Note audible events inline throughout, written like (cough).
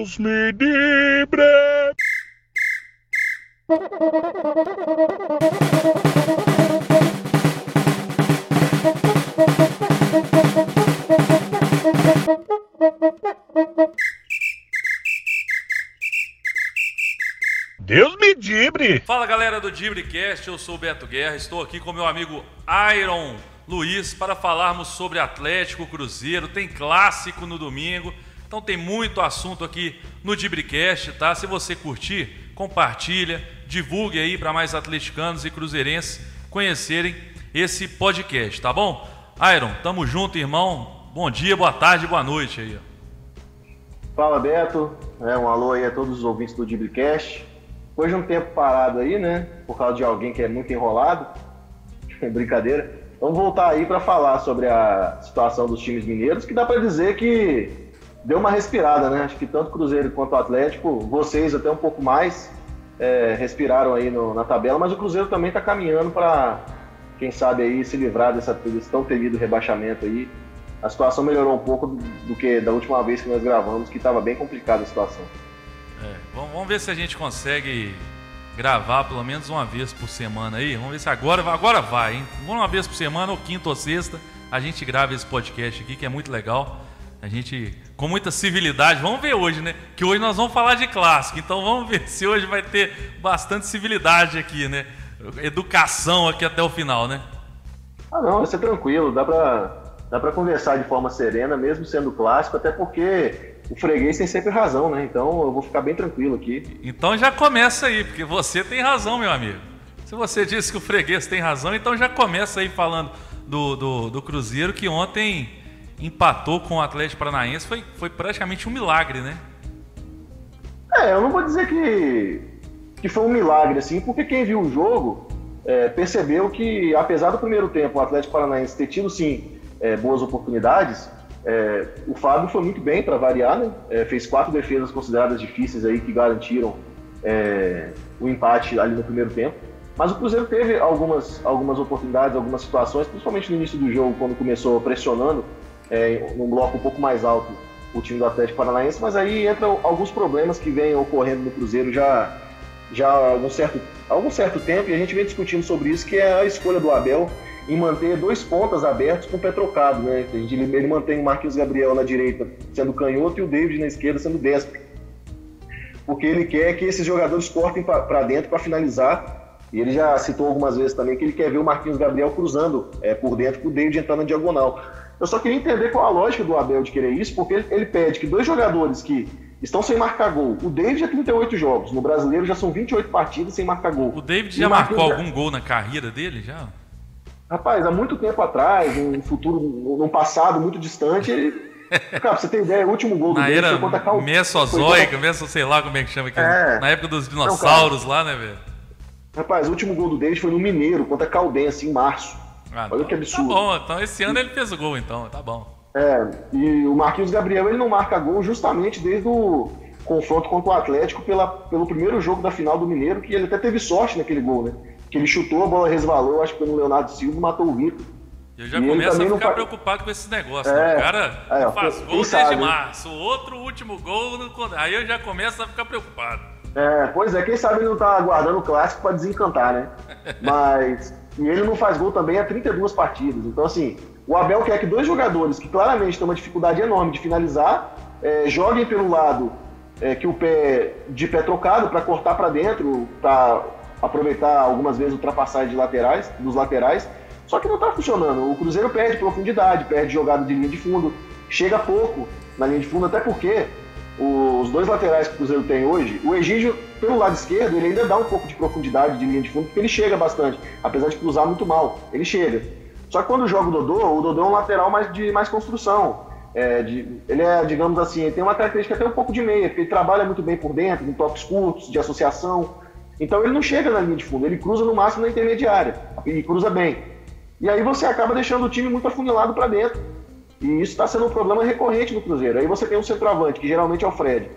Deus me livre! Deus me dibre! Fala galera do Dibricast, eu sou o Beto Guerra, estou aqui com meu amigo Iron Luiz para falarmos sobre Atlético Cruzeiro. Tem clássico no domingo, então tem muito assunto aqui no Dibricast, tá? Se você curtir, compartilha, divulgue aí para mais atleticanos e cruzeirenses conhecerem esse podcast, tá bom? Iron, tamo junto, irmão. Bom dia, boa tarde, boa noite aí. Fala Beto, é, um alô aí a todos os ouvintes do Dibricast. Depois de um tempo parado aí, né? Por causa de alguém que é muito enrolado. (laughs) Brincadeira. Vamos voltar aí para falar sobre a situação dos times mineiros, que dá para dizer que deu uma respirada, né? Acho que tanto Cruzeiro quanto Atlético, vocês até um pouco mais, é, respiraram aí no, na tabela, mas o Cruzeiro também está caminhando para, quem sabe aí, se livrar dessa, desse tão temido rebaixamento aí. A situação melhorou um pouco do, do que da última vez que nós gravamos, que estava bem complicada a situação. É, vamos, vamos ver se a gente consegue gravar pelo menos uma vez por semana aí. Vamos ver se agora, agora vai, hein? Uma vez por semana, ou quinta ou sexta, a gente grava esse podcast aqui, que é muito legal. A gente, com muita civilidade, vamos ver hoje, né? Que hoje nós vamos falar de clássico, então vamos ver se hoje vai ter bastante civilidade aqui, né? Educação aqui até o final, né? Ah, não, vai ser tranquilo, dá pra, dá pra conversar de forma serena, mesmo sendo clássico, até porque o freguês tem sempre razão, né? Então eu vou ficar bem tranquilo aqui. Então já começa aí, porque você tem razão, meu amigo. Se você disse que o freguês tem razão, então já começa aí falando do, do, do Cruzeiro que ontem empatou com o Atlético Paranaense. Foi, foi praticamente um milagre, né? É, eu não vou dizer que, que foi um milagre, assim, porque quem viu o jogo é, percebeu que, apesar do primeiro tempo o Atlético Paranaense ter tido, sim, é, boas oportunidades, é, o Fábio foi muito bem para variar, né? É, fez quatro defesas consideradas difíceis aí que garantiram é, o empate ali no primeiro tempo. Mas o Cruzeiro teve algumas, algumas oportunidades, algumas situações, principalmente no início do jogo, quando começou pressionando é, num bloco um pouco mais alto o time do Atlético Paranaense, mas aí entram alguns problemas que vêm ocorrendo no Cruzeiro já, já há algum certo, algum certo tempo, e a gente vem discutindo sobre isso, que é a escolha do Abel em manter dois pontas abertos com o pé trocado, né? Ele mantém o Marquinhos Gabriel na direita sendo canhoto e o David na esquerda sendo destro. Porque ele quer que esses jogadores cortem para dentro para finalizar. E ele já citou algumas vezes também que ele quer ver o Marquinhos Gabriel cruzando é, por dentro com o David entrando na diagonal. Eu só queria entender qual a lógica do Abel de querer isso, porque ele pede que dois jogadores que estão sem marcar gol. O David já 38 jogos, no brasileiro já são 28 partidas sem marcar gol. O David já marcou algum gol na carreira dele já? Rapaz, há muito tempo atrás, num futuro, num passado muito distante, ele. (laughs) Cara, pra você ter ideia, o último gol do Na era contra Cal... Mesozoica, meso, sei lá como é que chama aqui. É. Na época dos dinossauros Não, lá, né, velho? Rapaz, o último gol do David foi no Mineiro, contra Caldense, em março. Ah, Olha que absurdo. Tá bom, então esse ano ele fez o gol, então, tá bom. É, e o Marquinhos Gabriel ele não marca gol justamente desde o confronto contra o Atlético pela, pelo primeiro jogo da final do Mineiro, que ele até teve sorte naquele gol, né? que ele chutou, a bola resvalou, acho que no Leonardo Silva matou o Vitor. Eu já e começo a ficar não... preocupado com esses negócios. É, né? O cara é, faz gol desde março, outro último gol, no... aí eu já começo a ficar preocupado. É, pois é, quem sabe ele não tá aguardando o clássico para desencantar, né? (laughs) Mas. E ele não faz gol também há 32 partidas. Então, assim, o Abel quer que dois jogadores que claramente têm uma dificuldade enorme de finalizar, é, joguem pelo lado é, que o pé de pé trocado para cortar para dentro, para aproveitar algumas vezes ultrapassagem de laterais, dos laterais, só que não está funcionando. O Cruzeiro perde profundidade, perde jogada de linha de fundo, chega pouco na linha de fundo, até porque os dois laterais que o Cruzeiro tem hoje, o Egídio, pelo lado esquerdo, ele ainda dá um pouco de profundidade de linha de fundo, porque ele chega bastante, apesar de cruzar muito mal, ele chega. Só que quando joga o Dodô, o Dodô é um lateral mais de mais construção. É, de, ele é, digamos assim, ele tem uma característica até um pouco de meia, porque ele trabalha muito bem por dentro, em toques curtos, de associação. Então ele não chega na linha de fundo, ele cruza no máximo na intermediária e cruza bem. E aí você acaba deixando o time muito afunilado para dentro. E isso está sendo um problema recorrente no Cruzeiro. Aí você tem um centroavante, que geralmente é o Fred,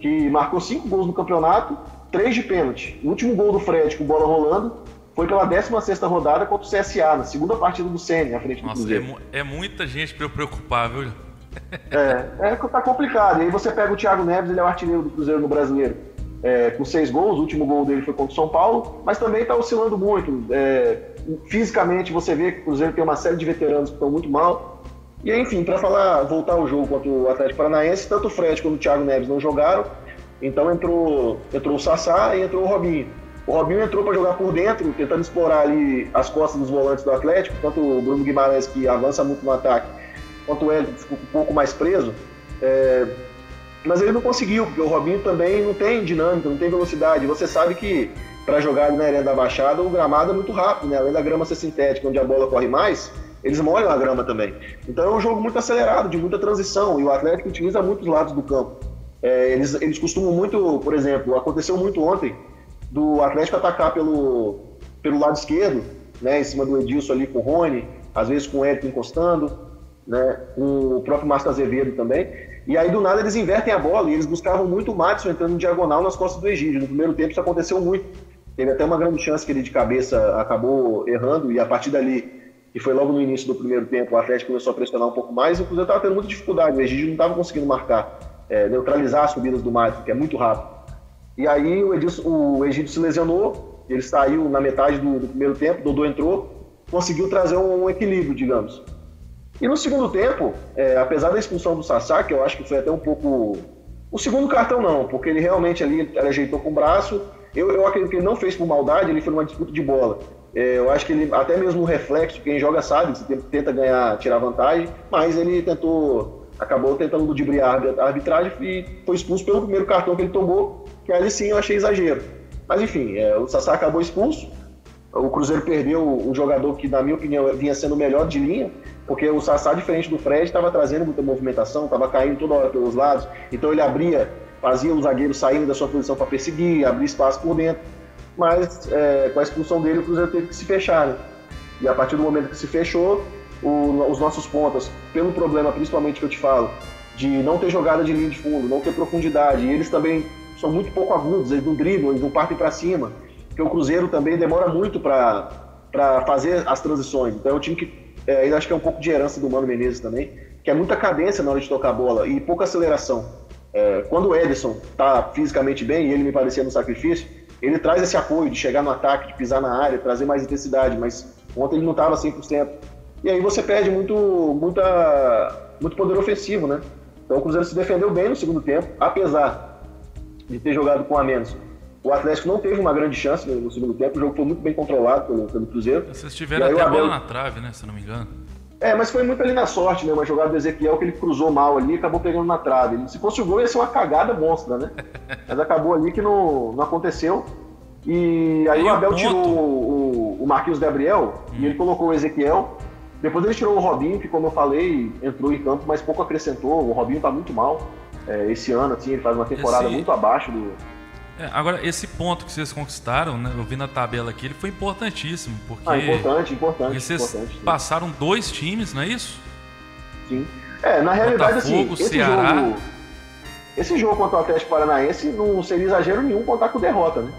que marcou cinco gols no campeonato, três de pênalti. O último gol do Fred com bola rolando foi pela 16 rodada contra o CSA, na segunda partida do Senna, à frente do Nossa, Cruzeiro. É, é muita gente para eu preocupar, viu? É, é, tá complicado. E aí você pega o Thiago Neves, ele é o artilheiro do Cruzeiro no Brasileiro, é, com seis gols. O último gol dele foi contra o São Paulo, mas também está oscilando muito. É, fisicamente, você vê que o Cruzeiro tem uma série de veteranos que estão muito mal. E enfim, para falar, voltar ao jogo contra o Atlético Paranaense, tanto o Fred quanto o Thiago Neves não jogaram. Então entrou, entrou o Sassá e entrou o Robinho. O Robinho entrou para jogar por dentro, tentando explorar ali as costas dos volantes do Atlético, tanto o Bruno Guimarães, que avança muito no ataque, quanto o Hélio, que ficou um pouco mais preso. É... Mas ele não conseguiu, porque o Robinho também não tem dinâmica, não tem velocidade. Você sabe que para jogar na arena da Baixada, o gramado é muito rápido, né? Além da grama ser sintética, onde a bola corre mais, eles molham a grama também. Então é um jogo muito acelerado, de muita transição, e o Atlético utiliza muitos lados do campo. É, eles, eles costumam muito, por exemplo, aconteceu muito ontem, do Atlético atacar pelo, pelo lado esquerdo, né, em cima do Edilson ali com o Rony, às vezes com o Eric encostando, né, com o próprio Márcio Azevedo também. E aí do nada eles invertem a bola e eles buscavam muito o Madison entrando em diagonal nas costas do Egídio. No primeiro tempo isso aconteceu muito. Teve até uma grande chance que ele de cabeça acabou errando e a partir dali, que foi logo no início do primeiro tempo, o Atlético começou a pressionar um pouco mais e o Cruzeiro estava tendo muita dificuldade. O Egídio não estava conseguindo marcar, é, neutralizar as subidas do Madison, que é muito rápido. E aí o, Edilson, o Egídio se lesionou, ele saiu na metade do, do primeiro tempo, Dodô entrou, conseguiu trazer um, um equilíbrio, digamos. E no segundo tempo, é, apesar da expulsão do Sassá, que eu acho que foi até um pouco. O segundo cartão não, porque ele realmente ali ele ajeitou com o braço. Eu, eu acredito que ele não fez por maldade, ele foi numa disputa de bola. É, eu acho que ele, até mesmo o reflexo, quem joga sabe, você tenta ganhar, tirar vantagem, mas ele tentou, acabou tentando ludibriar a arbitragem e foi expulso pelo primeiro cartão que ele tomou, que ali sim eu achei exagero. Mas enfim, é, o Sassá acabou expulso, o Cruzeiro perdeu um jogador que, na minha opinião, vinha sendo o melhor de linha, porque o Sassá, diferente do Fred, estava trazendo muita movimentação, estava caindo toda hora pelos lados, então ele abria, fazia o zagueiro saindo da sua posição para perseguir, abrir espaço por dentro, mas é, com a expulsão dele o Cruzeiro teve que se fechar, né? E a partir do momento que se fechou, o, os nossos pontas, pelo problema principalmente que eu te falo, de não ter jogada de linha de fundo, não ter profundidade, e eles também são muito pouco agudos, eles não driblam, eles não partem para cima, porque o Cruzeiro também demora muito para fazer as transições. Então é um time que é, eu acho que é um pouco de herança do Mano Menezes também, que é muita cadência na hora de tocar a bola e pouca aceleração. É, quando o Ederson está fisicamente bem, e ele me parecia no sacrifício, ele traz esse apoio de chegar no ataque, de pisar na área, trazer mais intensidade, mas ontem ele não estava 100%. E aí você perde muito, muita, muito poder ofensivo, né? Então o Cruzeiro se defendeu bem no segundo tempo, apesar de ter jogado com a menos. O Atlético não teve uma grande chance no segundo tempo, o jogo foi muito bem controlado pelo, pelo Cruzeiro. Vocês tiveram até a bola na trave, né? Se não me engano. É, mas foi muito ali na sorte, né? Uma jogada do Ezequiel que ele cruzou mal ali e acabou pegando na trave. Se fosse o gol, ia ser uma cagada monstra, né? (laughs) Mas acabou ali que não, não aconteceu. E aí e o Abel ponto? tirou o, o Marquinhos Gabriel hum. e ele colocou o Ezequiel. Depois ele tirou o Robinho, que como eu falei, entrou em campo, mas pouco acrescentou. O Robinho tá muito mal é, esse ano, assim, ele faz uma temporada esse... muito abaixo do. É, agora, esse ponto que vocês conquistaram, né, eu vi na tabela aqui, ele foi importantíssimo, porque... Ah, importante, importante. Porque vocês importante, passaram dois times, não é isso? Sim. É, na realidade, Botafogo, assim, esse Ceará... jogo, esse jogo contra o Atlético Paranaense não seria exagero nenhum contar com derrota, né?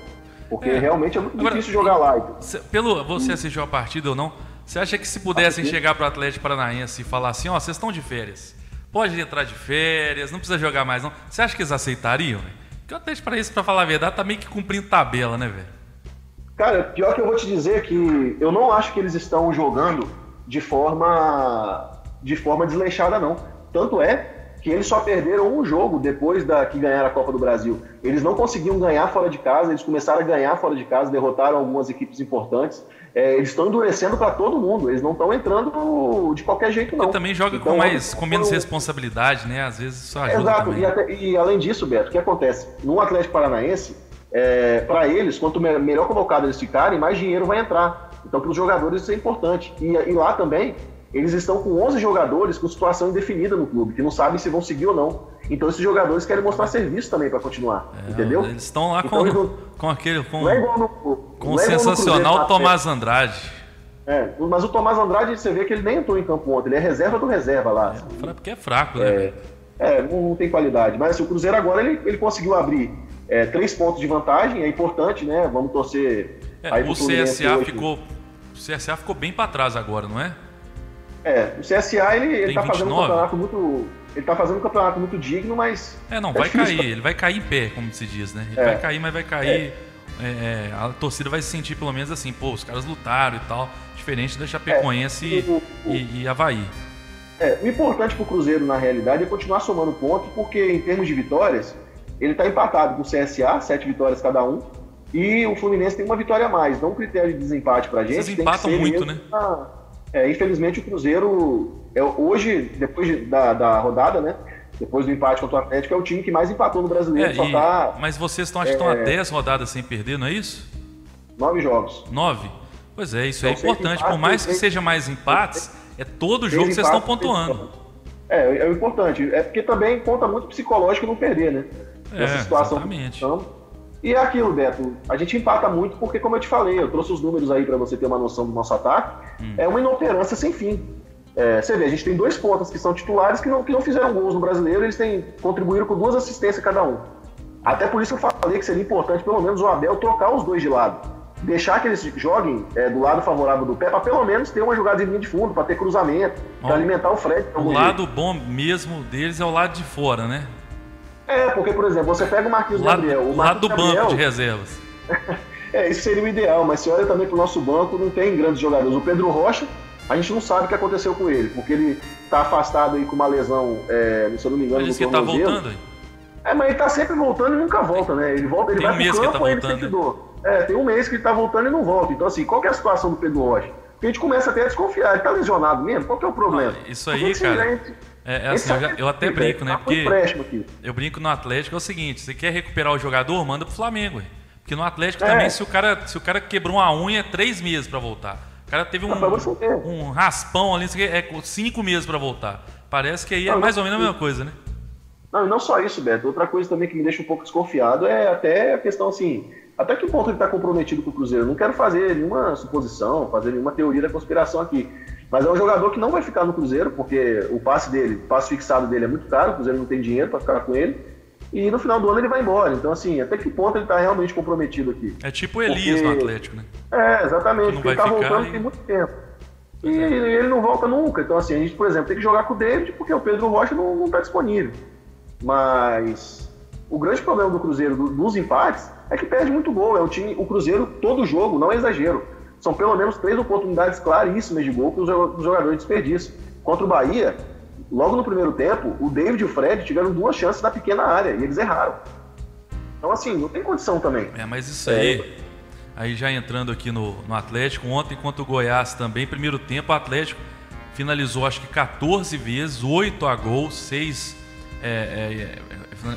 Porque é. realmente é muito Agora, difícil jogar lá. Então. Pelo você hum. assistiu a partida ou não, você acha que se pudessem chegar para o Atlético Paranaense e falar assim, ó, oh, vocês estão de férias, pode entrar de férias, não precisa jogar mais não. Você acha que eles aceitariam? Né? Porque o para isso, para falar a verdade, tá meio que cumprindo tabela, né, velho? Cara, pior que eu vou te dizer que eu não acho que eles estão jogando de forma de forma desleixada não. Tanto é que eles só perderam um jogo depois da que ganharam a Copa do Brasil. Eles não conseguiam ganhar fora de casa, eles começaram a ganhar fora de casa, derrotaram algumas equipes importantes é, eles estão endurecendo para todo mundo. Eles não estão entrando de qualquer jeito, não. E também joga então, com mais, com menos responsabilidade, né? Às vezes isso ajuda Exato. também. E, até, e além disso, Beto, o que acontece? No Atlético Paranaense, é, para eles, quanto melhor colocado eles ficarem, mais dinheiro vai entrar. Então, para os jogadores isso é importante. E, e lá também, eles estão com 11 jogadores com situação indefinida no clube, que não sabem se vão seguir ou não. Então esses jogadores querem mostrar serviço também para continuar, é, entendeu? Eles estão lá então, com, não, com aquele com, é no, com o é sensacional Cruzeiro, Tomás Andrade. É, mas o Tomás Andrade você vê que ele nem entrou em campo ontem, ele é reserva do reserva lá. É, porque é fraco, né? É, não, não, tem qualidade. Mas assim, o Cruzeiro agora ele, ele conseguiu abrir é, três pontos de vantagem, é importante, né? Vamos torcer. É, o CSA ficou, o CSA ficou bem para trás agora, não é? É, o CSA ele, ele tá fazendo um campeonato muito ele tá fazendo um campeonato muito digno, mas. É, não, vai difícil. cair. Ele vai cair em pé, como se diz, né? Ele É. vai cair, mas vai cair. é, é, a torcida vai se sentir pelo menos assim, pô, os caras lutaram e tal. Diferente da Chapecoense É, o- e, e Havaí. É, o importante pro Cruzeiro, na realidade, é continuar somando pontos, porque em termos de vitórias, ele tá empatado com o CSA, sete vitórias cada um, e o Fluminense tem uma vitória a mais. Então, o critério de desempate pra gente. Vocês empatam muito, né? na- É, infelizmente, o Cruzeiro, é, hoje, depois de- da, da rodada, né? Depois do empate contra o Atlético, é o time que mais empatou no brasileiro, É, e- tá Mas vocês estão, acho que estão É. a 10 rodadas sem perder, não é isso? nove jogos. 9? Pois é, isso é Então, seis importante. empates, Por mais que seja mais empates, é todo jogo que vocês estão pontuando. É, é o importante. É porque também conta muito psicológico não perder, né? É, exatamente. que estamos. E é aquilo, Beto. A gente empata muito porque, como eu te falei, eu trouxe os números aí para você ter uma noção do nosso ataque. Hum. É uma inoperância sem fim. É, você vê, a gente tem dois pontas que são titulares que não, que não fizeram gols no brasileiro, eles têm, contribuíram com duas assistências cada um. Até por isso eu falei que seria importante, pelo menos, o Abel trocar os dois de lado. Deixar que eles joguem é, do lado favorável do pé, para pelo menos ter uma jogada de linha de fundo, para ter cruzamento, para alimentar o Fred. O algum lado bom mesmo deles é o lado de fora, né? É, porque, por exemplo, você pega o Marquinhos O lado, Gabriel. O o lado do Marquinhos banco Gabriel, de reservas. (laughs) É, isso seria o ideal, mas se olha também pro nosso banco, não tem grandes jogadores. O Pedro Rocha, a gente não sabe o que aconteceu com ele, porque ele tá afastado aí com uma lesão, é, se eu não me engano, Mas no que ele tá tornozelo. voltando aí. É, mas ele tá sempre voltando e nunca volta, né? Ele volta, ele Tem vai um pro mês que ele campo, tá ele voltando, sente né? dor. É, tem um mês que ele tá voltando e não volta. Então, assim, qual que é a situação do Pedro Rocha? Porque a gente começa até a desconfiar, ele tá lesionado mesmo? Qual que é o problema? Isso aí, cara, gente- É, é assim, eu, já- eu até brinco, né? tá Porque eu brinco no Atlético é o seguinte: você quer recuperar o jogador, manda pro Flamengo. ué. Porque no Atlético É. também, se o, cara, se o cara quebrou uma unha, é três meses pra voltar. O cara teve um, ver. um raspão ali, é cinco meses pra voltar. Parece que aí é mais ou menos a mesma coisa, né? Não, e não só isso, Beto. Outra coisa também que me deixa um pouco desconfiado é até a questão assim, até que ponto ele está comprometido com o Cruzeiro. Eu não quero fazer nenhuma suposição, fazer nenhuma teoria da conspiração aqui. Mas é um jogador que não vai ficar no Cruzeiro, porque o passe dele, o passe fixado dele é muito caro, o Cruzeiro não tem dinheiro para ficar com ele. E no final do ano ele vai embora. Então, assim, até que ponto ele está realmente comprometido aqui? É tipo o Elias Porque- no Atlético, né? É, exatamente, porque ele tá voltando e- tem muito tempo. E é. ele não volta nunca. Então, assim, a gente, por exemplo, tem que jogar com o David porque o Pedro Rocha não, não tá disponível. Mas o grande problema do Cruzeiro, do- dos empates, é que perde muito gol. É o time, o Cruzeiro, todo jogo, não é exagero. São pelo menos três oportunidades claríssimas de gol que os jo- os jogadores desperdiçam. Contra o Bahia, logo no primeiro tempo, o David e o Fred tiveram duas chances na pequena área e eles erraram. Então, assim, não tem condição também. É, mas isso É. aí, aí já entrando aqui no, no Atlético, ontem contra o Goiás também, primeiro tempo, o Atlético finalizou acho que 14 vezes, 8 a gol, 6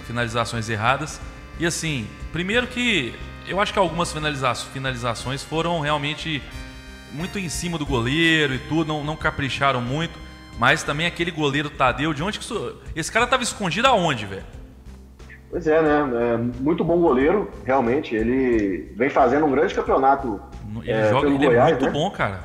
finalizações erradas. E assim, primeiro que eu acho que algumas finaliza finalizações foram realmente muito em cima do goleiro e tudo, não, não capricharam muito. Mas também aquele goleiro Tadeu, de onde que isso. Esse cara tava escondido aonde, velho? Pois é, né? É muito bom goleiro, realmente. Ele vem fazendo um grande campeonato. Ele é, joga, pelo ele é Goiás, muito né? bom, cara.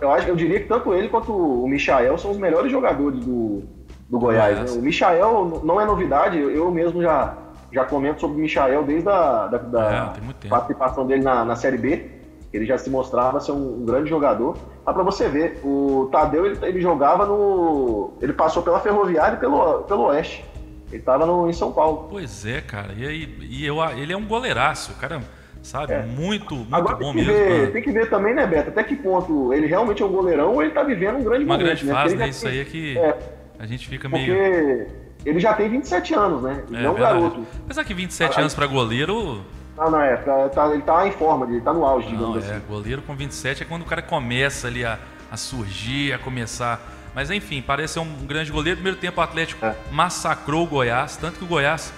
Eu, acho, eu diria que tanto ele quanto o Michael são os melhores jogadores do, do Goiás. Né? O Michael não é novidade, eu mesmo já, já comento sobre o Michael desde a da, da É, participação dele na, na Série B. Ele já se mostrava ser um, um grande jogador. Mas pra você ver, o Tadeu ele, ele jogava no. Ele passou pela Ferroviária e pelo, pelo Oeste. Ele tava no, em São Paulo. Pois é, cara. E, aí, e eu, ele é um goleiraço, o cara, sabe? É. Muito, muito Agora bom tem mesmo. ver, tem que ver também, né, Beto? Até que ponto ele realmente é um goleirão ou ele tá vivendo um grande Uma momento. grande né? fase, né? Isso tem- aí é que É, a gente fica meio. porque ele já tem 27 anos, né? Ele é, um garoto. Apesar que 27 Ah, anos pra goleiro. Ah, não, é, tá- tá- ele tá em forma, ele tá no auge, Não, digamos é. assim. Goleiro com 27 é quando o cara começa ali a, a surgir, a começar. Mas enfim, parece ser um grande goleiro. Primeiro tempo o Atlético É. massacrou o Goiás, tanto que o Goiás,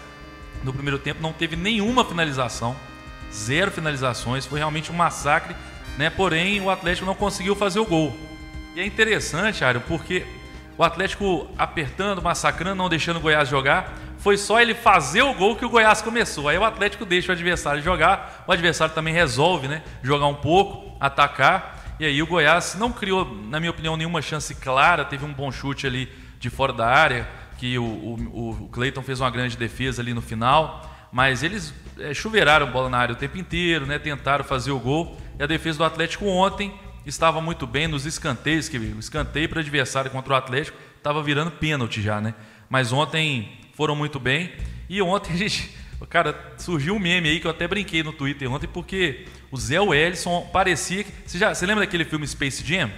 no primeiro tempo, não teve nenhuma finalização. Zero finalizações, foi realmente um massacre, né? Porém, o Atlético não conseguiu fazer o gol. E é interessante, Ário, porque o Atlético apertando, massacrando, não deixando o Goiás jogar, foi só ele fazer o gol que o Goiás começou. Aí o Atlético deixa o adversário jogar, o adversário também resolve, né? Jogar um pouco, atacar. E aí o Goiás não criou, na minha opinião, nenhuma chance clara. Teve um bom chute ali de fora da área, que o, o, o Cleiton fez uma grande defesa ali no final. Mas eles é, chuveiraram bola na área o tempo inteiro, né? Tentaram fazer o gol. E a defesa do Atlético ontem estava muito bem nos escanteios, que o escanteio para adversário contra o Atlético estava virando pênalti já, né? Mas ontem foram muito bem. E ontem a (laughs) gente. Cara, surgiu um meme aí que eu até brinquei no Twitter ontem, porque o Zé Wellison parecia. Você, já, você lembra daquele filme Space Jam?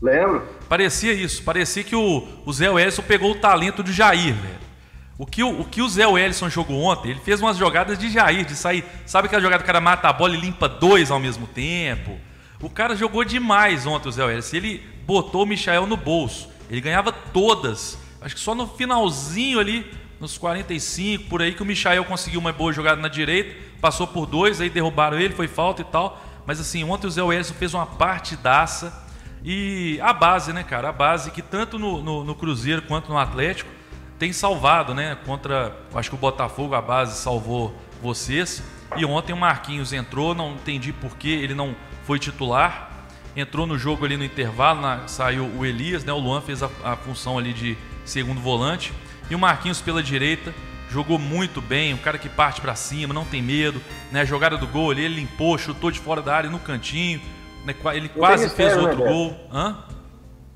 Lembro. Parecia isso, parecia que o, o Zé Wellison pegou o talento de Jair, velho. O que o, o que o Zé Wellison jogou ontem, ele fez umas jogadas de Jair, de sair. Sabe aquela jogada que o cara mata a bola e limpa dois ao mesmo tempo? O cara jogou demais ontem, o Zé Wellison. Ele botou o Michael no bolso. Ele ganhava todas. Acho que só no finalzinho ali, nos 45, por aí, que o Michael conseguiu uma boa jogada na direita. Passou por dois, aí derrubaram ele, foi falta e tal. Mas assim, ontem o Zé Wellison fez uma partidaça. E a base, né, cara? A base que tanto no, no, no Cruzeiro quanto no Atlético tem salvado, né? Contra, acho que o Botafogo, a base salvou vocês. E ontem o Marquinhos entrou, não entendi por que ele não foi titular. Entrou no jogo ali no intervalo, na, saiu o Elias, né? O Luan fez a, a função ali de segundo volante. E o Marquinhos pela direita jogou muito bem, um cara que parte para cima, não tem medo, né? A jogada do gol ali, ele limpou, chutou de fora da área no cantinho, né? ele quase mistério, fez outro né, gol. Hã?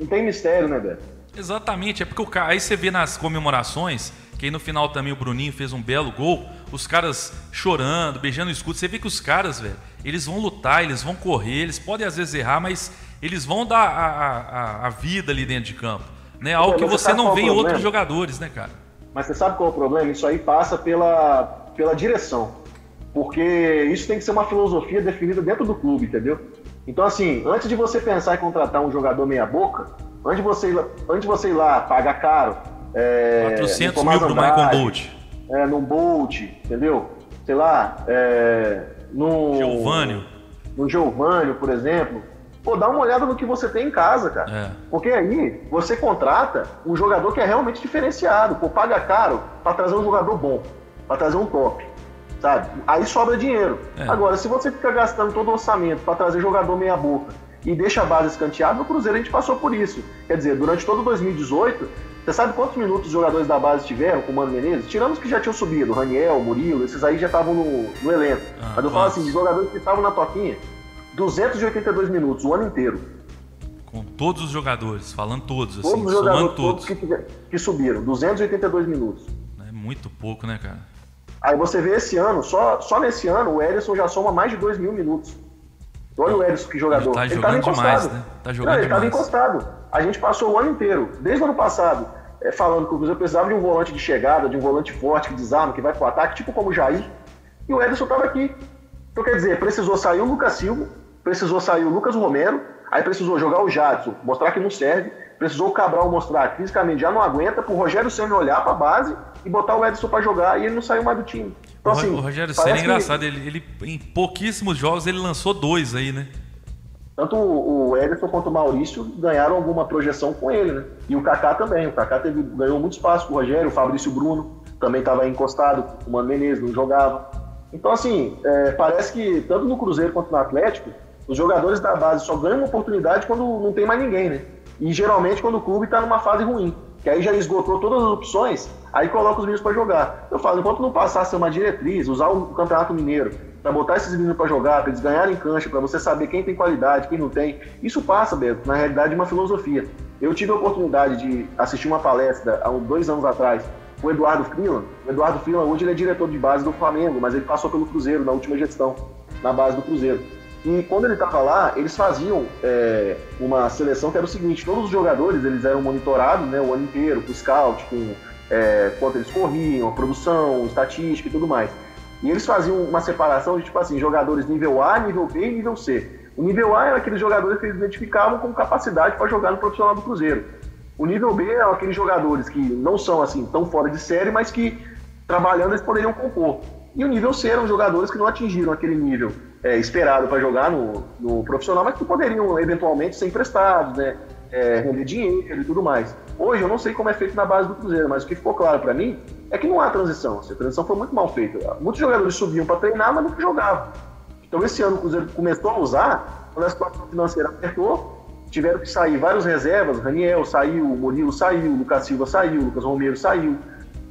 Não tem mistério, né, Beto? Exatamente, é porque o cara, aí você vê nas comemorações, que aí no final também o Bruninho fez um belo gol, os caras chorando, beijando o escudo. Você vê que os caras, velho, eles vão lutar, eles vão correr, eles podem às vezes errar, mas eles vão dar a, a, a vida ali dentro de campo. Né? Algo que você não vê em outros jogadores, né, cara? Mas você sabe qual é o problema? Isso aí passa pela, pela direção. Porque isso tem que ser uma filosofia definida dentro do clube, entendeu? Então, assim, antes de você pensar em contratar um jogador meia-boca, antes de você antes de você ir lá pagar caro. É, 400 mil pro Michael Bolt. É, num Bolt, entendeu? Sei lá, é, no. Giovânio. No Giovânio, por exemplo. Pô, dá uma olhada no que você tem em casa, cara. É. Porque aí você contrata um jogador que é realmente diferenciado. Pô, paga caro para trazer um jogador bom, para trazer um top. Sabe? Aí sobra dinheiro. É. Agora, se você fica gastando todo o orçamento para trazer jogador meia-boca e deixa a base escanteada, no Cruzeiro a gente passou por isso. Quer dizer, durante todo 2018, você sabe quantos minutos os jogadores da base tiveram com o Mano Menezes? Tirando os que já tinham subido, Raniel, Murilo, esses aí já estavam no, no elenco. Ah, Mas eu falo assim, de jogadores que estavam na toquinha, 282 minutos, o ano inteiro. Com todos os jogadores, falando todos, todos assim, os jogadores, todos. Que, que subiram, 282 minutos. É muito pouco, né, cara? Aí você vê esse ano, só, só nesse ano, o Ederson já soma mais de 2 mil minutos. Olha o Ederson, que jogador. Ele tá jogando ele demais, né? Tá jogando Não, ele demais. estava encostado. A gente passou o ano inteiro, desde o ano passado, é, falando que o Cruzeiro precisava de um volante de chegada, de um volante forte, que desarma, que vai pro ataque, tipo como o Jair. E o Ederson estava aqui. Então, quer dizer, precisou sair o Lucas Silva, precisou sair o Lucas Romero, aí precisou jogar o Jadson, mostrar que não serve, precisou o Cabral mostrar que fisicamente já não aguenta, pro Rogério Senna olhar para a base e botar o Edson para jogar e ele não saiu mais do time. Então, o, assim, o Rogério Senna é engraçado, que... ele, ele, em pouquíssimos jogos ele lançou dois aí, né? Tanto o Ederson quanto o Maurício ganharam alguma projeção com ele, né? E o Kaká também. O Kaká teve, ganhou muito espaço com o Rogério, o Fabrício Bruno também estava encostado, o Mano Menezes não jogava. Então, assim, é, parece que tanto no Cruzeiro quanto no Atlético, os jogadores da base só ganham oportunidade quando não tem mais ninguém, né? E geralmente quando o clube está numa fase ruim, que aí já esgotou todas as opções, aí coloca os meninos para jogar. Eu falo, enquanto não ser uma diretriz, usar o Campeonato Mineiro para botar esses meninos para jogar, para eles ganharem cancha, para você saber quem tem qualidade, quem não tem, isso passa, Beto, na realidade, uma filosofia. Eu tive a oportunidade de assistir uma palestra há dois anos atrás com o Eduardo Freeland. O Eduardo Freeland hoje ele é diretor de base do Flamengo, mas ele passou pelo Cruzeiro na última gestão, na base do Cruzeiro. E quando ele estava lá, eles faziam é, uma seleção que era o seguinte: todos os jogadores eles eram monitorados né, o ano inteiro, com scout, com é, quanto eles corriam, a produção, estatística e tudo mais. E eles faziam uma separação de tipo assim: jogadores nível A, nível B e nível C. O nível A era aqueles jogadores que eles identificavam com capacidade para jogar no profissional do Cruzeiro. O nível B eram aqueles jogadores que não são assim tão fora de série, mas que trabalhando eles poderiam compor. E o nível C eram jogadores que não atingiram aquele nível é, esperado para jogar no, no, profissional, mas que poderiam eventualmente ser emprestados, né? É, render dinheiro e tudo mais. Hoje eu não sei como é feito na base do Cruzeiro, mas o que ficou claro para mim é que não há transição. a transição foi muito mal feita. Muitos jogadores subiam para treinar, mas nunca jogavam. Então esse ano o Cruzeiro começou a usar, quando a situação financeira apertou, tiveram que sair vários reservas, Raniel saiu, Murilo saiu, Lucas Silva saiu, Lucas Romero saiu.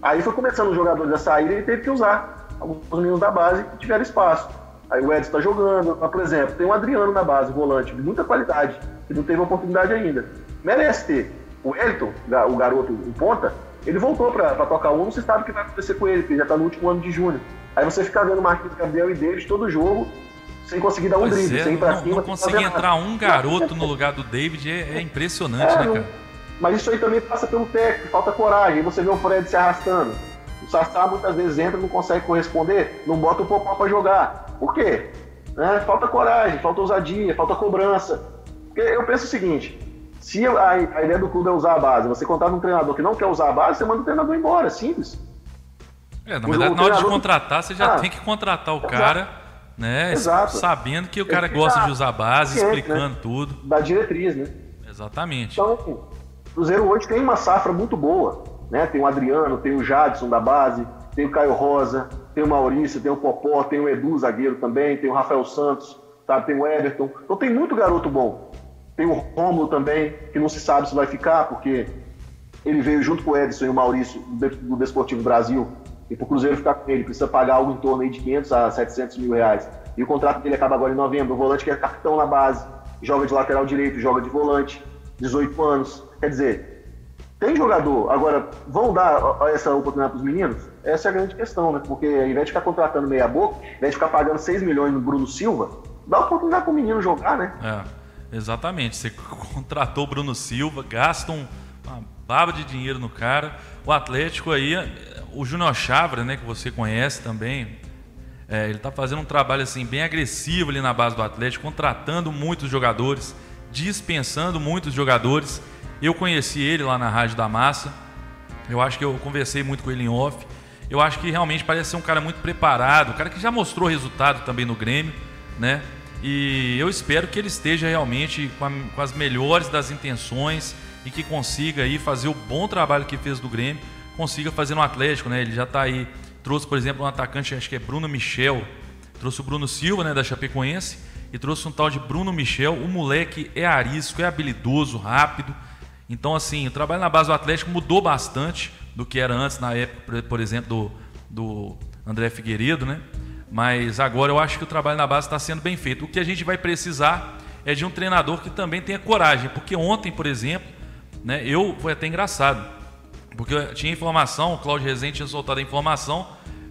Aí foi começando os jogadores a sair e ele teve que usar alguns meninos da base que tiveram espaço. Aí o Edson está jogando. Mas, por exemplo, tem um Adriano na base, volante, de muita qualidade, que não teve oportunidade ainda. Merece ter. O Elton, o garoto em ponta, Ele voltou para tocar um, não se sabe o que vai acontecer com ele, porque ele já está no último ano de júnior. Aí você fica vendo Marquinhos Gabriel e David todo jogo sem conseguir dar um Pois drible, é, sem ir pra não, cima. não nada. entrar um garoto no lugar do David é, é impressionante, É, né, cara? Mas isso aí também passa pelo técnico, falta coragem. Aí você vê o Fred se arrastando. O Sassá muitas vezes entra, não consegue corresponder, não bota o Popó pra jogar. Por quê? Né? Falta coragem, falta ousadia, falta cobrança. Porque eu penso o seguinte: se a, a ideia do clube é usar a base, você contar num treinador que não quer usar a base, você manda o treinador embora, simples. É, na O- verdade, o na hora de contratar, você já Ah, tem que contratar o exato. cara, né? Exato. Sabendo que o cara Ele gosta de usar a base, explicando tudo. Da diretriz, né? Exatamente. Então, o Cruzeiro hoje tem uma safra muito boa. Né? Tem o Adriano, tem o Jadson da base, tem o Caio Rosa, tem o Maurício, tem o Popó, tem o Edu, zagueiro também, tem o Rafael Santos, sabe? tem o Everton. Então tem muito garoto bom. Tem o Rômulo também, que não se sabe se vai ficar, porque ele veio junto com o Edson e o Maurício do De- do Desportivo Brasil. E para o Cruzeiro ficar com ele, precisa pagar algo em torno de 500 a 700 mil reais. E o contrato dele acaba agora em novembro. O volante que é capitão na base, joga de lateral direito, joga de volante, 18 anos. Quer dizer, tem jogador. Agora, vão dar essa oportunidade para os meninos? Essa é a grande questão, né? Porque ao invés de ficar contratando meia boca, ao invés de ficar pagando 6 milhões no Bruno Silva, dá oportunidade para o menino jogar, né? É, exatamente. Você contratou o Bruno Silva, gasta um- uma baba de dinheiro no cara. O Atlético aí, o Júnior Chavra, né, que você conhece também, é, ele tá fazendo um trabalho assim bem agressivo ali na base do Atlético, contratando muitos jogadores, dispensando muitos jogadores. Eu conheci ele lá na Rádio da Massa. Eu acho que eu conversei muito com ele em off. Eu acho que realmente parece ser um cara muito preparado, um cara que já mostrou resultado também no Grêmio, né? E eu espero que ele esteja realmente com, a- com as melhores das intenções e que consiga aí fazer o bom trabalho que fez do Grêmio, consiga fazer no Atlético, né? Ele já está aí, trouxe, por exemplo, um atacante, acho que é Bruno Michel, trouxe o Bruno Silva, né, da Chapecoense, e trouxe um tal de Bruno Michel. O moleque é arisco, é habilidoso, rápido. Então, assim, o trabalho na base do Atlético mudou bastante do que era antes, na época, por- exemplo, do, do André Figueiredo, né? Mas agora eu acho que o trabalho na base está sendo bem feito. O que a gente vai precisar é de um treinador que também tenha coragem. Porque ontem, por exemplo, né, eu foi até engraçado. Porque tinha informação, o Cláudio Rezende tinha soltado a informação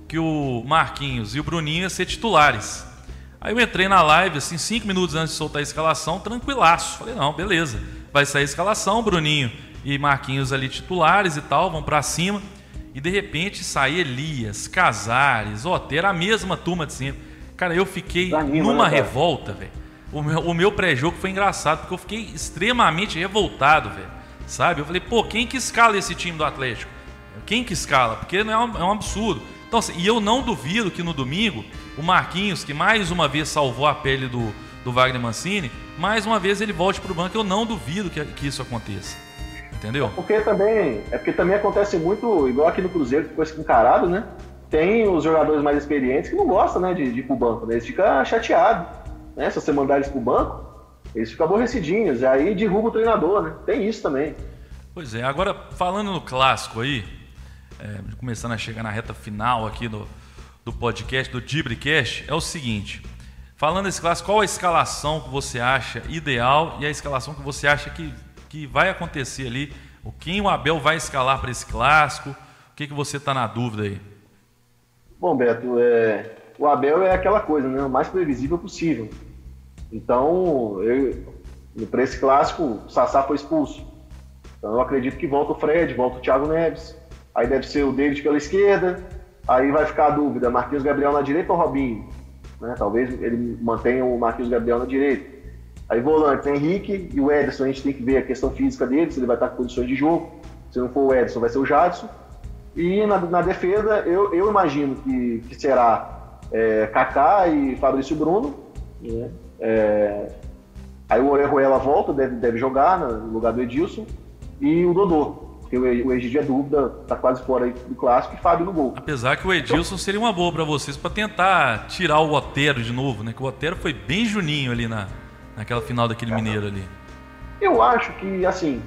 que o Marquinhos e o Bruninho iam ser titulares. Aí eu entrei na live, assim, cinco minutos antes de soltar a escalação, tranquilaço. Falei, não, beleza. Vai sair a escalação, Bruninho e Marquinhos ali titulares e tal, vão pra cima. E de repente sai Elias, Casares, Otero, a mesma turma de sempre. Cara, eu fiquei Desanima, numa né, revolta, velho. O meu, o meu pré-jogo foi engraçado, porque eu fiquei extremamente revoltado, velho. Sabe? Eu falei, pô, quem que escala esse time do Atlético? Quem que escala? Porque não é um, é um absurdo. Então, assim, e eu não duvido que no domingo, o Marquinhos, que mais uma vez salvou a pele do, do Wagner Mancini, mais uma vez ele volte pro banco. Eu não duvido que, que isso aconteça. Entendeu? Porque também, é porque também acontece muito, igual aqui no Cruzeiro, que ficou escancarado, né? Tem os jogadores mais experientes que não gostam, né, de, de ir pro banco, né? Eles ficam chateados, né? Se você mandar eles pro banco, eles ficam aborrecidinhos, e aí derruba o treinador, né? Tem isso também. Pois é, agora falando no clássico aí, é, começando a chegar na reta final aqui do, do podcast, do Dibricast, é o seguinte. Falando desse clássico, qual a escalação que você acha ideal e a escalação que você acha que, que vai acontecer ali? O quem o Abel vai escalar para esse clássico? O que, que você está na dúvida aí? Bom, Beto, é, o Abel é aquela coisa, né? O mais previsível possível. Então, para esse clássico, o Sassá foi expulso. Então, eu acredito que volta o Fred, volta o Thiago Neves. Aí deve ser o David pela esquerda. Aí vai ficar a dúvida: Marquinhos Gabriel na direita ou Robinho? Né? Talvez ele mantenha o Marquinhos Gabriel na direita. Aí volantes, Henrique e o Ederson, a gente tem que ver a questão física dele, se ele vai estar com condições de jogo. Se não for o Ederson, vai ser o Jadson. E na, na defesa, eu, eu imagino que, que será é, Kaká e Fabrício Bruno. Né? É, aí o Orejuela volta, deve, deve jogar no lugar do Edilson. E o Dodô, porque o, Egidio é dúvida, tá quase fora do clássico, e Fábio no gol. Apesar que o Edilson seria uma boa para vocês para tentar tirar o Otero de novo, né? Que o Otero foi bem juninho ali na, naquela final daquele mineiro ali. Eu acho que, assim,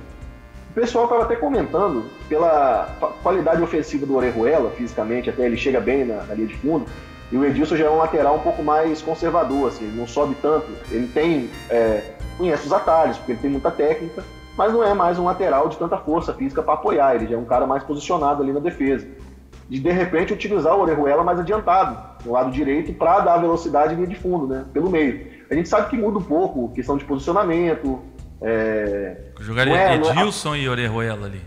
o pessoal estava até comentando pela qualidade ofensiva do Orejuela, fisicamente, até ele chega bem na, na linha de fundo. E o Edilson já é um lateral um pouco mais conservador, assim, ele não sobe tanto. Ele tem, é, conhece os atalhos, porque ele tem muita técnica, mas não é mais um lateral de tanta força física para apoiar, ele já é um cara mais posicionado ali na defesa. De de repente utilizar o Orejuela mais adiantado, no lado direito, para dar velocidade linha de fundo, né? Pelo meio. A gente sabe que muda um pouco questão de posicionamento. É... Jogaria é, Edilson é... e Orejuela ali.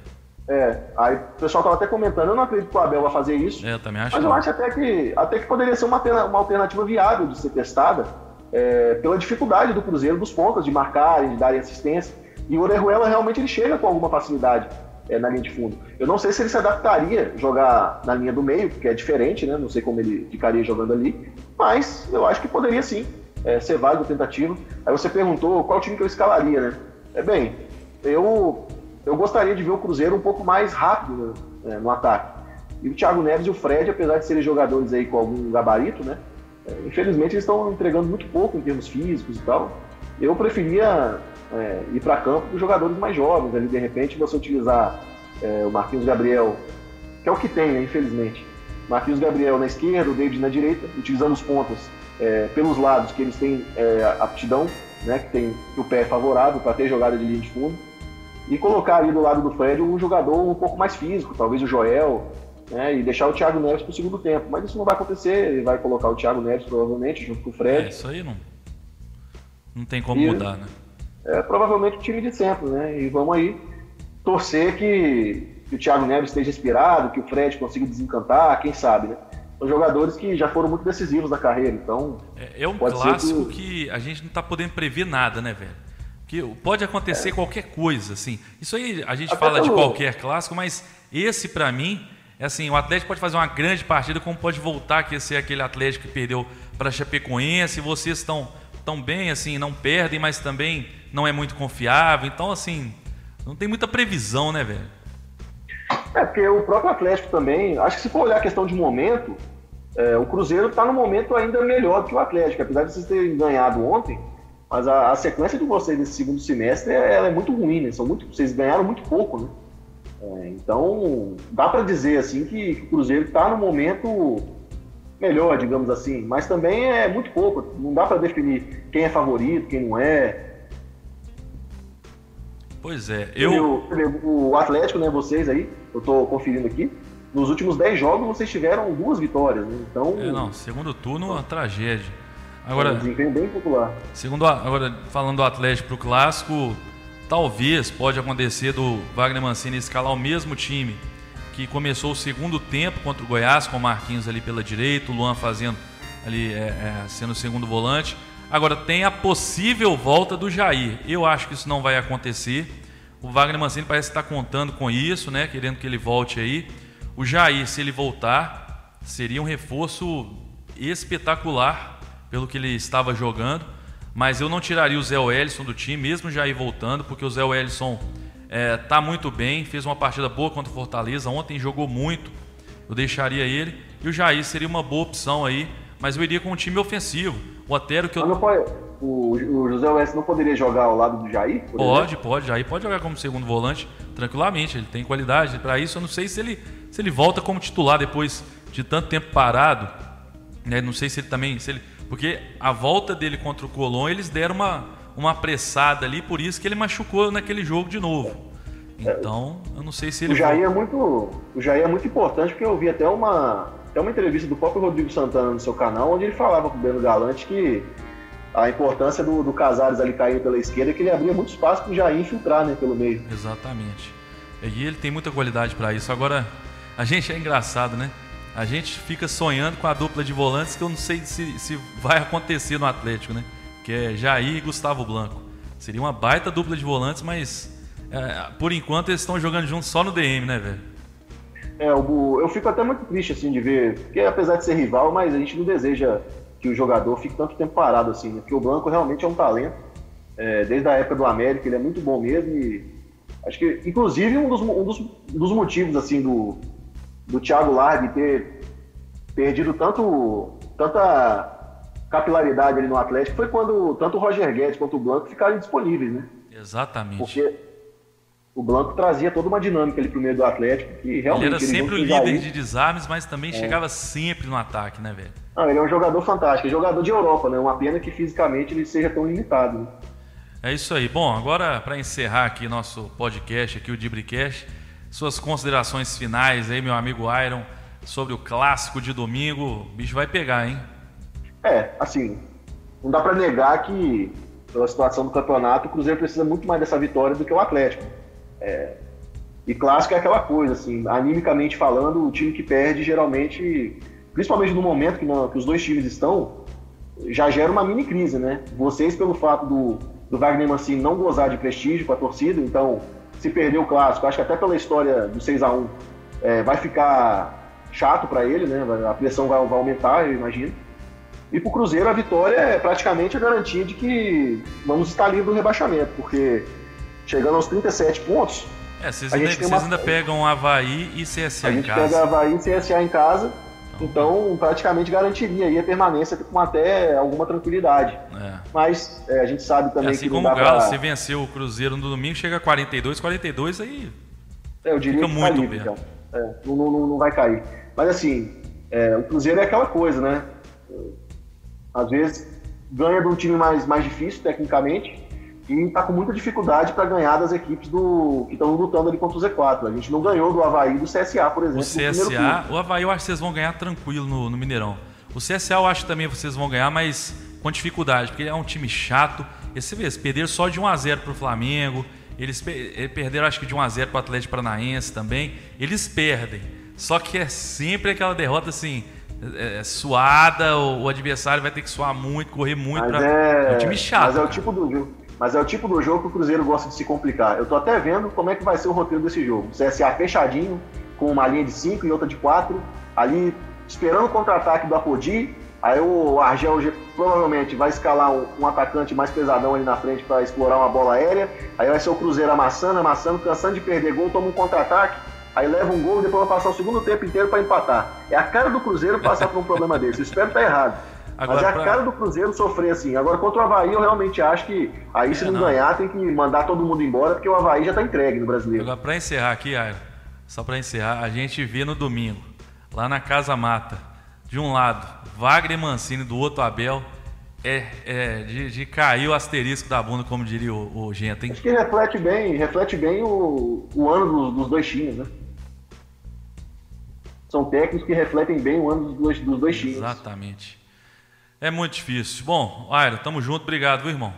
É, aí o pessoal tava até comentando, eu não acredito que o Abel vai fazer isso. É, eu também acho. Mas eu acho até que, até que poderia ser uma, uma alternativa viável de ser testada, é, pela dificuldade do Cruzeiro, dos pontos, de marcarem, de darem assistência. E o Orejuela realmente ele chega com alguma facilidade é, na linha de fundo. Eu não sei se ele se adaptaria jogar na linha do meio, porque é diferente, né? Não sei como ele ficaria jogando ali, mas eu acho que poderia sim é, ser válido tentativa. Aí você perguntou qual time que eu escalaria, né? É bem, eu, eu gostaria de ver o Cruzeiro um pouco mais rápido né, no ataque. E o Thiago Neves e o Fred, apesar de serem jogadores aí com algum gabarito, né? É, infelizmente eles estão entregando muito pouco em termos físicos e tal. Eu preferia é, ir para campo com jogadores mais jovens, ali de repente você utilizar é, o Marquinhos Gabriel, que é o que tem, né, infelizmente. Marquinhos Gabriel na esquerda, o David na direita, utilizando os pontas é, pelos lados que eles têm é, aptidão, né, que tem que o pé é favorável para ter jogada de linha de fundo, e colocar ali do lado do Fred um jogador um pouco mais físico, talvez o Joel, né, e deixar o Thiago Neves para o segundo tempo. Mas isso não vai acontecer, ele vai colocar o Thiago Neves provavelmente junto com o Fred. É, isso aí não, não tem como e, mudar, né? É provavelmente o time de sempre, né? E vamos aí torcer que, que o Thiago Neves esteja inspirado, que o Fred consiga desencantar, quem sabe, né? São jogadores que já foram muito decisivos na carreira, então. É, é um clássico que... que... a gente não está podendo prever nada, né, velho? Que pode acontecer é. qualquer coisa, assim. Isso aí a gente Até fala de qualquer clássico, mas esse para mim é assim, o Atlético pode fazer uma grande partida, como pode voltar a ser aquele Atlético que perdeu para Chapecoense, vocês estão tão bem assim, não perdem, mas também não é muito confiável. Então, assim, não tem muita previsão, né, velho? É, porque o próprio Atlético também, acho que se for olhar a questão de momento, é, o Cruzeiro está no momento ainda melhor do que o Atlético, apesar de vocês terem ganhado ontem, mas a, a sequência de vocês nesse segundo semestre ela é muito ruim, né? São muito, vocês ganharam muito pouco, né? É, então, dá para dizer assim que, que o Cruzeiro está no momento melhor, digamos assim, mas também é muito pouco. Não dá para definir quem é favorito, quem não é. Pois é, eu. O, o Atlético, né, vocês aí, eu tô conferindo aqui. Nos últimos 10 jogos vocês tiveram duas vitórias, né? Então. É, não, segundo turno, uma tragédia. Agora, é um desempenho bem popular. Segundo, agora, falando do Atlético pro clássico, talvez pode acontecer do Wagner Mancini escalar o mesmo time que começou o segundo tempo contra o Goiás, com o Marquinhos ali pela direita, o Luan fazendo ali, é, é, sendo o segundo volante. Agora, tem a possível volta do Jair. Eu acho que isso não vai acontecer. O Wagner Mancini parece estar contando com isso, né? Querendo que ele volte aí. O Jair, se ele voltar, seria um reforço espetacular pelo que ele estava jogando. Mas eu não tiraria o Zé Wellison do time, mesmo o Jair voltando, porque o Zé Wellison é, tá muito bem, fez uma partida boa contra o Fortaleza. Ontem jogou muito. Eu deixaria ele. E o Jair seria uma boa opção aí, mas eu iria com um time ofensivo. O Otero que eu. Pode, o, o, José Wes não poderia jogar ao lado do Jair? Pode, exemplo? pode. Jair pode jogar como segundo volante tranquilamente. Ele tem qualidade para isso. Eu não sei se ele, se ele volta como titular depois de tanto tempo parado. Né? Não sei se ele também. Se ele, porque a volta dele contra o Colón, eles deram uma, uma apressada ali, por isso que ele machucou naquele jogo de novo. Então, eu não sei se ele. O Jair, é muito, o Jair é muito importante, porque eu vi até uma, até uma entrevista do próprio Rodrigo Santana no seu canal, onde ele falava com o Breno Galante que a importância do, do Casares ali caindo pela esquerda, que ele abria muito espaço para o Jair infiltrar né, pelo meio. Exatamente. E ele tem muita qualidade para isso. Agora, a gente é engraçado, né? A gente fica sonhando com a dupla de volantes que eu não sei se, se vai acontecer no Atlético, né? Que é Jair e Gustavo Blanco. Seria uma baita dupla de volantes, mas é, por enquanto eles estão jogando juntos só no DM, né, velho? É, eu, eu fico até muito triste assim de ver, porque apesar de ser rival, mas a gente não deseja que o jogador fique tanto tempo parado assim, né? Porque o Blanco realmente é um talento. É, desde a época do América, ele é muito bom mesmo e acho que, inclusive, um dos, um dos, dos motivos assim do, do Thiago Largue ter perdido tanto, tanta capilaridade ali no Atlético foi quando tanto o Roger Guedes quanto o Blanco ficaram disponíveis, né? Exatamente. Porque o Blanco trazia toda uma dinâmica ali pro meio do Atlético que realmente. Ele era sempre o líder de desarmes, mas também é. chegava sempre no ataque, né, velho? Não, ele é um jogador fantástico, é jogador de Europa, né? Uma pena que fisicamente ele seja tão limitado. Né? É isso aí. Bom, agora para encerrar aqui nosso podcast, aqui o Dibricast, suas considerações finais aí, meu amigo Iron, sobre o clássico de domingo. O bicho vai pegar, hein? É, assim, não dá para negar que, pela situação do campeonato, o Cruzeiro precisa muito mais dessa vitória do que o Atlético. É, e clássico é aquela coisa, assim, animicamente falando, o time que perde geralmente, principalmente no momento que, não, que os dois times estão, já gera uma mini crise, né? Vocês, pelo fato do, do Wagner Mancini não gozar de prestígio com a torcida, então, se perder o clássico, acho que até pela história do 6 a 1 é, vai ficar chato para ele, né? A pressão vai, vai aumentar, eu imagino. E para o Cruzeiro a vitória é praticamente a garantia de que vamos estar livre do rebaixamento, porque chegando aos 37 pontos. É, vocês, ainda, vocês uma... ainda pegam Havaí e CSA em casa. A gente pega Havaí e CSA em casa, então, então praticamente garantiria aí a permanência com até alguma tranquilidade. É. Mas é, a gente sabe também é, assim que. Assim como o Galo, pra... se venceu o Cruzeiro no domingo, chega a 42, 42 aí. É, eu diria fica que muito livre, então. é, não, não, não vai cair. Mas assim, é, o Cruzeiro é aquela coisa, né? Às vezes ganha de um time mais, mais difícil tecnicamente e está com muita dificuldade para ganhar das equipes do que estão lutando ali contra o Z4. A gente não ganhou do Havaí e do CSA, por exemplo. O CSA, o Havaí eu acho que vocês vão ganhar tranquilo no, no Mineirão. O CSA eu acho que também vocês vão ganhar, mas com dificuldade, porque ele é um time chato. E você vê, eles perderam só de 1 a 0 para o Flamengo, eles, eles perderam acho que de 1 a 0 para o Atlético Paranaense também. Eles perdem. Só que é sempre aquela derrota assim, é, é, suada, o, o, adversário vai ter que suar muito, correr muito. Pra... É... é um time chato. Mas é o tipo do jogo. Mas é o tipo do jogo que o Cruzeiro gosta de se complicar. Eu tô até vendo como é que vai ser o roteiro desse jogo. CSA fechadinho, com uma linha de 5 e outra de 4, ali esperando o contra-ataque do Apodi. Aí o Argel provavelmente vai escalar um, um, atacante mais pesadão ali na frente para explorar uma bola aérea. Aí vai ser o Cruzeiro amassando, amassando, cansando de perder gol, toma um contra-ataque aí leva um gol e depois vai passar o segundo tempo inteiro para empatar. É a cara do Cruzeiro passar por um problema desse. Eu espero estar errado. Agora, Mas é a pra... cara do Cruzeiro sofrer assim. Agora, contra o Havaí, eu realmente acho que aí, se é, não, não, ganhar, tem que mandar todo mundo embora, porque o Havaí já está entregue no brasileiro. Agora, para encerrar aqui, Aira, só para encerrar, a gente vê no domingo, lá na Casa Mata, de um lado, Wagner Mancini, do outro, Abel. É, é de, de, cair o asterisco da bunda, como diria o, o Genta. Hein? Acho que reflete bem, reflete bem o, o ano dos, dos dois times, né? são técnicos que refletem bem o ano dos dois, dos dois times. Exatamente. É muito difícil. Bom, Aira, tamo junto. Obrigado, viu, irmão?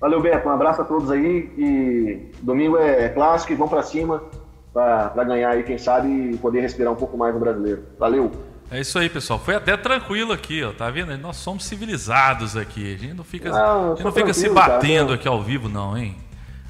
Valeu, Beto. Um abraço a todos aí. E domingo é clássico e vamos para cima para ganhar aí, quem sabe, poder respirar um pouco mais no brasileiro. Valeu! É isso aí, pessoal. Foi até tranquilo aqui, ó. Tá vendo? Nós somos civilizados aqui. A gente não fica, não, não fica se batendo cara, aqui ao vivo, não, hein?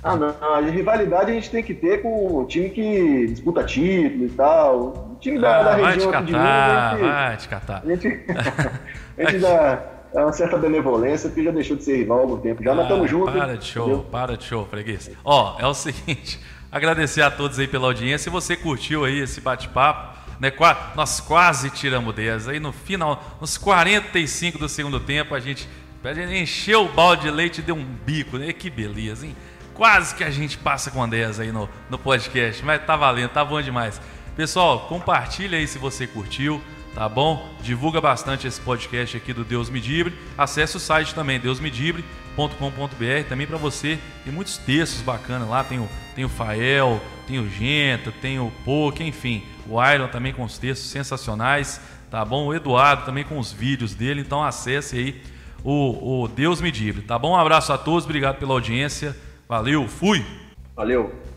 Ah, não. A rivalidade a gente tem que ter com o time que disputa título e tal. O time da, ah, da região vai te catar, de vai te catar. A gente, (laughs) a gente dá, dá, uma certa benevolência, porque já deixou de ser rival há algum tempo. Já ah, nós estamos juntos. Para de show, entendeu? para de show, freguês. Ó, é o seguinte, (laughs) agradecer a todos aí pela audiência. Se você curtiu aí esse bate-papo, né, nós quase tiramos 10. Aí no final, nos 45 do segundo tempo, a gente, a gente encheu o balde de leite e deu um bico, né? Que beleza, hein? Quase que a gente passa com 10 aí no, no podcast, mas tá valendo, tá bom demais. Pessoal, compartilha aí se você curtiu, tá bom? Divulga bastante esse podcast aqui do Deus Medibre. Acesse o site também, deusmedibre.com.br, também para você. Tem muitos textos bacanas lá, tem o, tem o Fael, tem o Genta, tem o Poke, enfim. O Iron também com os textos sensacionais, tá bom? O Eduardo também com os vídeos dele, então acesse aí o, o Deus Medibre, tá bom? Um abraço a todos, obrigado pela audiência. Valeu, fui! Valeu!